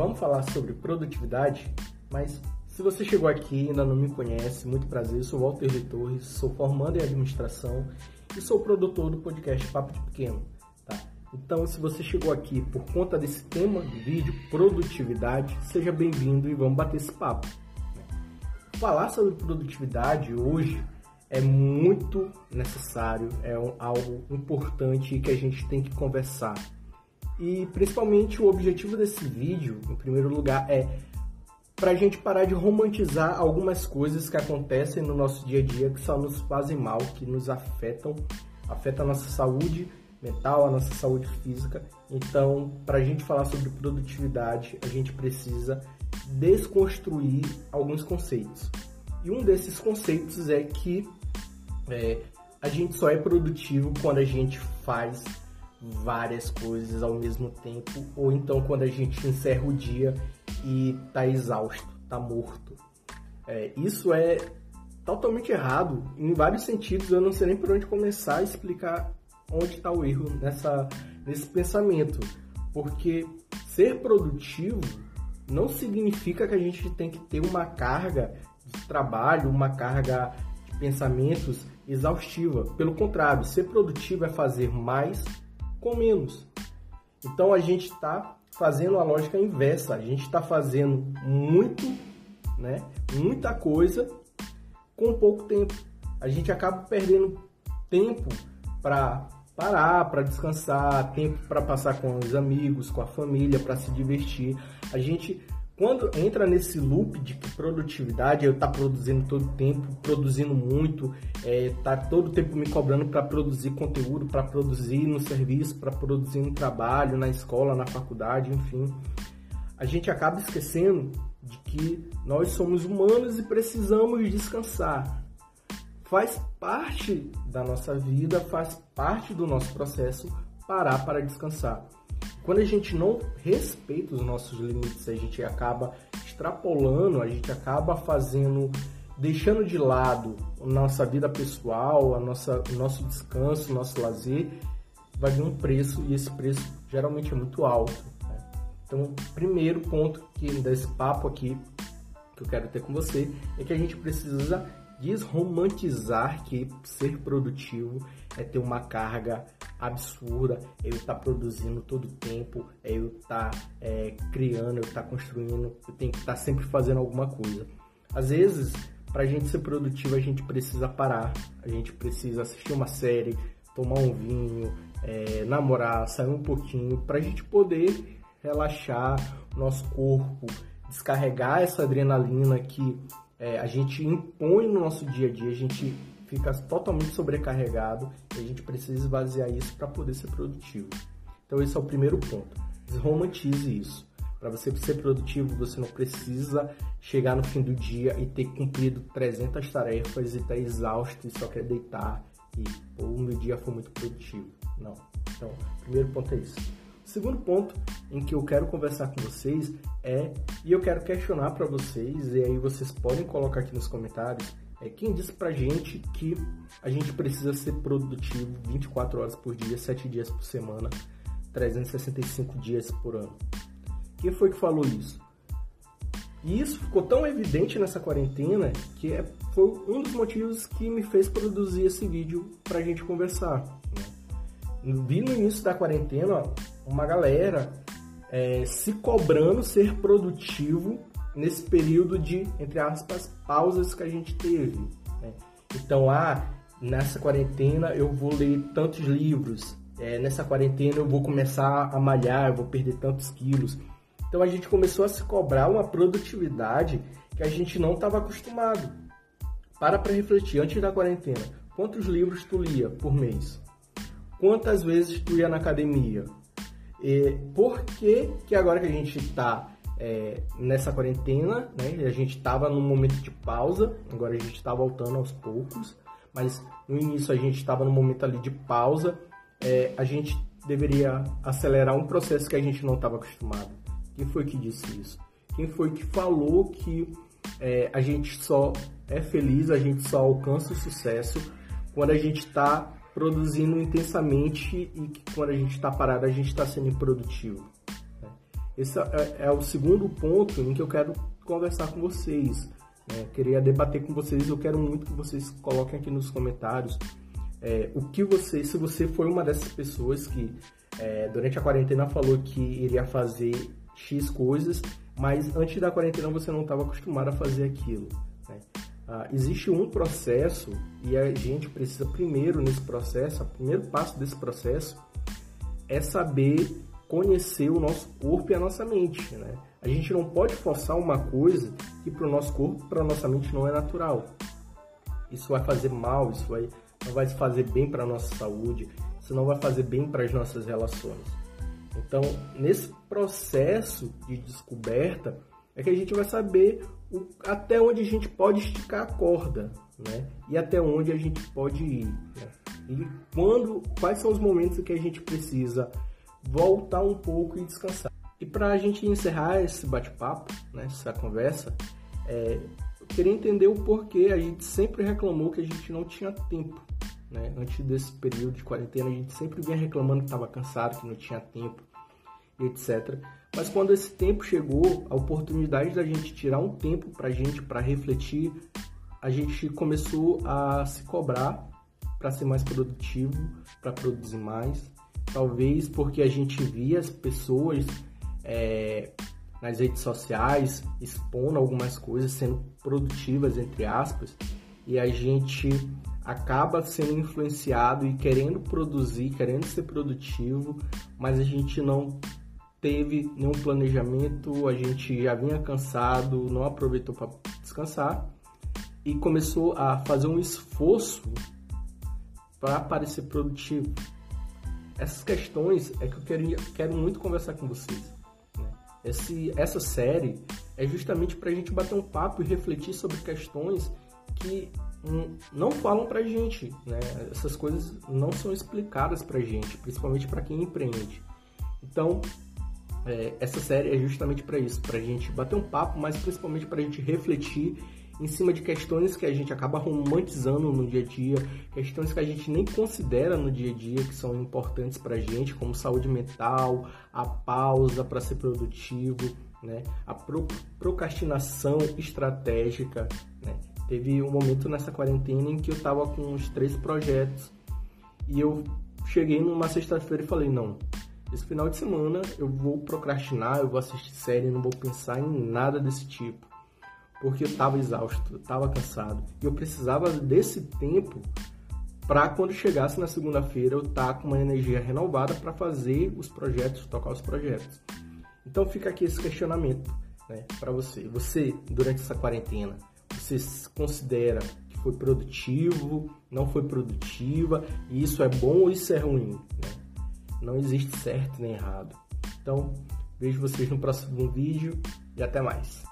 vamos falar sobre produtividade, mas se você chegou aqui e ainda não me conhece, muito prazer, eu sou Walter de Torres, sou formando em administração e sou produtor do podcast Papo de Pequeno. Tá? Então, se você chegou aqui por conta desse tema do vídeo, produtividade, seja bem-vindo e vamos bater esse papo. Falar sobre produtividade hoje é muito necessário, é algo importante que a gente tem que conversar. E principalmente o objetivo desse vídeo, em primeiro lugar, é para a gente parar de romantizar algumas coisas que acontecem no nosso dia a dia que só nos fazem mal, que nos afetam, afetam a nossa saúde mental, a nossa saúde física. Então, para a gente falar sobre produtividade, a gente precisa desconstruir alguns conceitos. E um desses conceitos é que é, a gente só é produtivo quando a gente faz várias coisas ao mesmo tempo, ou então quando a gente encerra o dia e tá exausto, tá morto. É, isso é totalmente errado em vários sentidos. Eu não sei nem por onde começar a explicar onde está o erro nessa, nesse pensamento, porque ser produtivo não significa que a gente tem que ter uma carga de trabalho, uma carga de pensamentos exaustiva. Pelo contrário, ser produtivo é fazer mais com menos. Então a gente está fazendo a lógica inversa. A gente está fazendo muito, né? Muita coisa com pouco tempo. A gente acaba perdendo tempo para parar, para descansar, tempo para passar com os amigos, com a família, para se divertir. A gente quando entra nesse loop de produtividade, eu tá produzindo todo o tempo, produzindo muito, é, tá todo o tempo me cobrando para produzir conteúdo, para produzir no serviço, para produzir no trabalho, na escola, na faculdade, enfim. A gente acaba esquecendo de que nós somos humanos e precisamos descansar. Faz parte da nossa vida, faz parte do nosso processo parar para descansar. Quando a gente não respeita os nossos limites, a gente acaba extrapolando, a gente acaba fazendo, deixando de lado a nossa vida pessoal, a nossa, o nosso descanso, o nosso lazer, vai vir um preço e esse preço geralmente é muito alto. Né? Então, primeiro ponto que desse papo aqui que eu quero ter com você é que a gente precisa desromantizar que ser produtivo é ter uma carga absurda, eu estar tá produzindo todo o tempo, é eu estar tá, é, criando, eu estar tá construindo, eu tenho que estar tá sempre fazendo alguma coisa. Às vezes, para a gente ser produtivo, a gente precisa parar, a gente precisa assistir uma série, tomar um vinho, é, namorar, sair um pouquinho, para a gente poder relaxar nosso corpo, descarregar essa adrenalina que é, a gente impõe no nosso dia a dia, a gente fica totalmente sobrecarregado e a gente precisa esvaziar isso para poder ser produtivo. Então esse é o primeiro ponto. Desromantize isso. Para você ser produtivo, você não precisa chegar no fim do dia e ter cumprido 300 tarefas e estar tá exausto e só quer deitar e o meu dia foi muito produtivo. Não. Então, primeiro ponto é isso. O segundo ponto em que eu quero conversar com vocês é, e eu quero questionar para vocês, e aí vocês podem colocar aqui nos comentários, é quem disse pra gente que a gente precisa ser produtivo 24 horas por dia, 7 dias por semana, 365 dias por ano. Quem foi que falou isso? E isso ficou tão evidente nessa quarentena que é, foi um dos motivos que me fez produzir esse vídeo pra gente conversar. Né? Vi no início da quarentena uma galera é, se cobrando ser produtivo nesse período de, entre aspas, pausas que a gente teve. Né? Então, ah, nessa quarentena eu vou ler tantos livros, é, nessa quarentena eu vou começar a malhar, eu vou perder tantos quilos. Então a gente começou a se cobrar uma produtividade que a gente não estava acostumado. Para para refletir, antes da quarentena, quantos livros tu lia por mês? Quantas vezes tu ia na academia? E por que, que agora que a gente está é, nessa quarentena, né, a gente estava num momento de pausa, agora a gente está voltando aos poucos, mas no início a gente estava num momento ali de pausa, é, a gente deveria acelerar um processo que a gente não estava acostumado. Quem foi que disse isso? Quem foi que falou que é, a gente só é feliz, a gente só alcança o sucesso quando a gente está produzindo intensamente e que quando a gente está parado a gente está sendo improdutivo. Esse é, é, o segundo ponto em que eu quero conversar com vocês. Né? Queria debater com vocês. Eu quero muito que vocês coloquem aqui nos comentários é, o que você, se você foi uma dessas pessoas que é, durante a quarentena falou que iria fazer X coisas, mas antes da quarentena você não estava acostumado a fazer aquilo. Né? Ah, existe um processo e a gente precisa primeiro nesse processo, o primeiro passo desse processo é saber conhecer o nosso corpo e a nossa mente, né? A gente não pode forçar uma coisa que para o nosso corpo, para a nossa mente não é natural. Isso vai fazer mal, isso vai, não vai fazer bem para a nossa saúde, isso não vai fazer bem para as nossas relações. Então, nesse processo de descoberta, é que a gente vai saber o, até onde a gente pode esticar a corda, né? E até onde a gente pode ir. Né? E quando, quais são os momentos que a gente precisa voltar um pouco e descansar. E para a gente encerrar esse bate-papo, né, essa conversa, é, eu queria entender o porquê a gente sempre reclamou que a gente não tinha tempo. Né? Antes desse período de quarentena, a gente sempre vinha reclamando que estava cansado, que não tinha tempo, etc. Mas quando esse tempo chegou, a oportunidade da gente tirar um tempo para a gente, para refletir, a gente começou a se cobrar para ser mais produtivo, para produzir mais, talvez porque a gente via as pessoas é, nas redes sociais expondo algumas coisas, sendo produtivas, entre aspas, e a gente acaba sendo influenciado e querendo produzir, querendo ser produtivo, mas a gente não teve nenhum planejamento, a gente já vinha cansado, não aproveitou para descansar e começou a fazer um esforço para parecer produtivo. Essas questões é que eu quero, quero muito conversar com vocês. Né? Esse, essa série é justamente para a gente bater um papo e refletir sobre questões que não falam para a gente. Né? Essas coisas não são explicadas para a gente, principalmente para quem empreende. Então, é, essa série é justamente para isso, para a gente bater um papo, mas principalmente para a gente refletir em cima de questões que a gente acaba romantizando no dia a dia, questões que a gente nem considera no dia a dia que são importantes para a gente, como saúde mental, a pausa para ser produtivo, né? a pro procrastinação estratégica. Né? Teve um momento nessa quarentena em que eu estava com uns três projetos e eu cheguei numa sexta-feira e falei: não, esse final de semana eu vou procrastinar, eu vou assistir série, não vou pensar em nada desse tipo porque eu estava exausto, estava cansado. E eu precisava desse tempo para quando chegasse na segunda-feira eu estar tá com uma energia renovada para fazer os projetos, tocar os projetos. Então fica aqui esse questionamento né, para você. Você, durante essa quarentena, você considera que foi produtivo, não foi produtiva, e isso é bom ou isso é ruim? Né? Não existe certo nem errado. Então, vejo vocês no próximo vídeo e até mais.